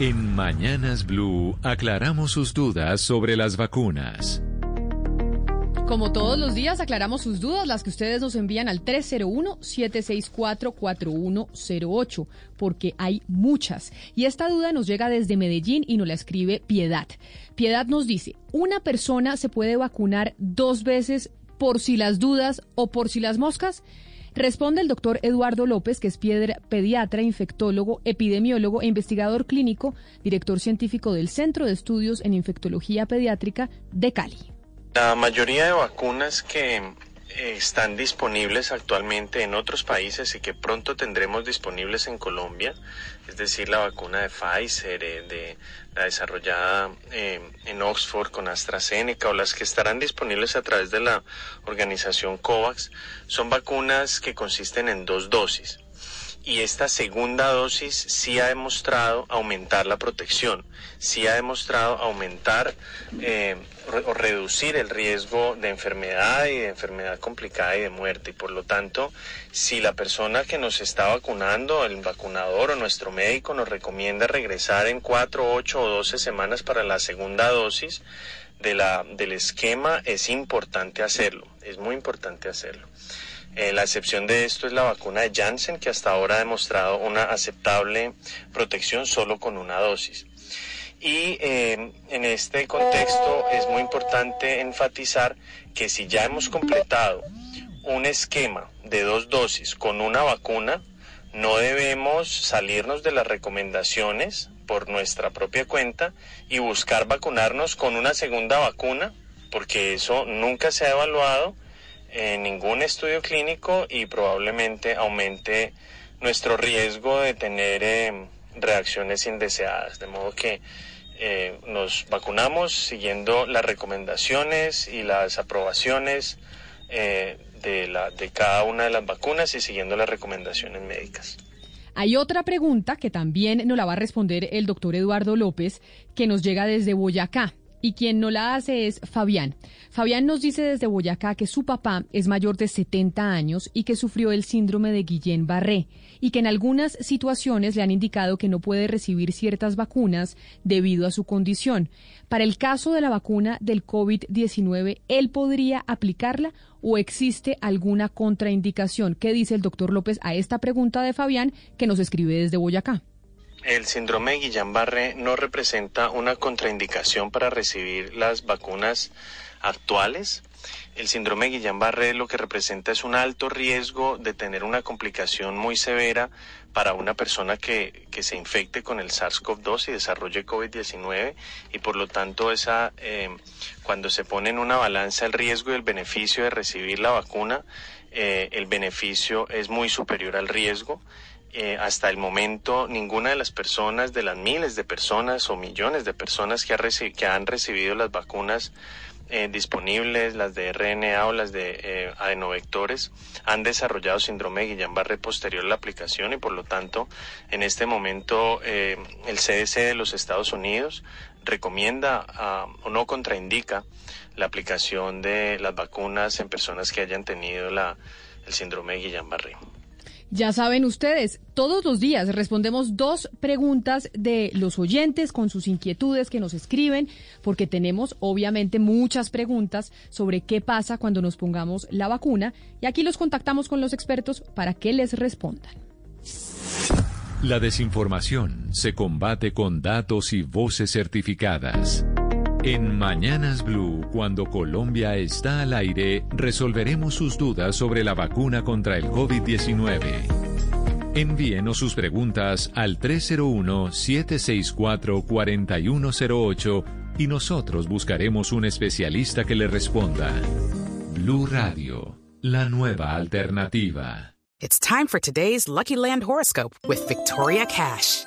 En Mañanas Blue aclaramos sus dudas sobre las vacunas. Como todos los días, aclaramos sus dudas, las que ustedes nos envían al 301-764-4108, porque hay muchas. Y esta duda nos llega desde Medellín y nos la escribe Piedad. Piedad nos dice, ¿una persona se puede vacunar dos veces por si las dudas o por si las moscas? Responde el doctor Eduardo López, que es pediatra, infectólogo, epidemiólogo e investigador clínico, director científico del Centro de Estudios en Infectología Pediátrica de Cali. La mayoría de vacunas que están disponibles actualmente en otros países y que pronto tendremos disponibles en Colombia, es decir, la vacuna de Pfizer, eh, de la desarrollada eh, en Oxford con AstraZeneca o las que estarán disponibles a través de la organización COVAX, son vacunas que consisten en dos dosis y esta segunda dosis sí ha demostrado aumentar la protección, sí ha demostrado aumentar eh, o reducir el riesgo de enfermedad y de enfermedad complicada y de muerte. Y por lo tanto, si la persona que nos está vacunando, el vacunador o nuestro médico nos recomienda regresar en 4, 8 o 12 semanas para la segunda dosis del esquema, es importante hacerlo, es muy importante hacerlo. Eh, la excepción de esto es la vacuna de Janssen, que hasta ahora ha demostrado una aceptable protección solo con una dosis. Y eh, en este contexto es muy importante enfatizar que si ya hemos completado un esquema de dos dosis con una vacuna, no debemos salirnos de las recomendaciones por nuestra propia cuenta y buscar vacunarnos con una segunda vacuna, porque eso nunca se ha evaluado en ningún estudio clínico y probablemente aumente nuestro riesgo de tener eh, reacciones indeseadas. De modo que eh, nos vacunamos siguiendo las recomendaciones y las aprobaciones eh, de, la, de cada una de las vacunas y siguiendo las recomendaciones médicas. Hay otra pregunta que también nos la va a responder el doctor Eduardo López, que nos llega desde Boyacá. Y quien no la hace es Fabián. Fabián nos dice desde Boyacá que su papá es mayor de 70 años y que sufrió el síndrome de Guillain-Barré y que en algunas situaciones le han indicado que no puede recibir ciertas vacunas debido a su condición. Para el caso de la vacuna del COVID-19, ¿él podría aplicarla o existe alguna contraindicación? ¿Qué dice el doctor López a esta pregunta de Fabián que nos escribe desde Boyacá? El síndrome de Guillain-Barré no representa una contraindicación para recibir las vacunas actuales. El síndrome de Guillain-Barré lo que representa es un alto riesgo de tener una complicación muy severa para una persona que, que se infecte con el SARS-CoV-2 y desarrolle COVID-19 y por lo tanto esa, eh, cuando se pone en una balanza el riesgo y el beneficio de recibir la vacuna, eh, el beneficio es muy superior al riesgo eh, hasta el momento ninguna de las personas, de las miles de personas o millones de personas que, que han recibido las vacunas eh, disponibles, las de RNA o las de eh, adenovectores, han desarrollado síndrome de Guillain-Barré posterior a la aplicación y por lo tanto en este momento el CDC de los Estados Unidos recomienda ah, o no contraindica la aplicación de las vacunas en personas que hayan tenido la, el síndrome de Guillain-Barré. Ya saben ustedes, todos los días respondemos dos preguntas de los oyentes con sus inquietudes que nos escriben, porque tenemos obviamente muchas preguntas sobre qué pasa cuando nos pongamos la vacuna y aquí los contactamos con los expertos para que les respondan. La desinformación se combate con datos y voces certificadas. En Mañanas Blue, cuando Colombia está al aire, resolveremos sus dudas sobre la vacuna contra el COVID-19. Envíenos sus preguntas al 301-764-4108 y nosotros buscaremos un especialista que le responda. Blue Radio, la nueva alternativa. It's time for today's Lucky Land horoscope with Victoria Cash.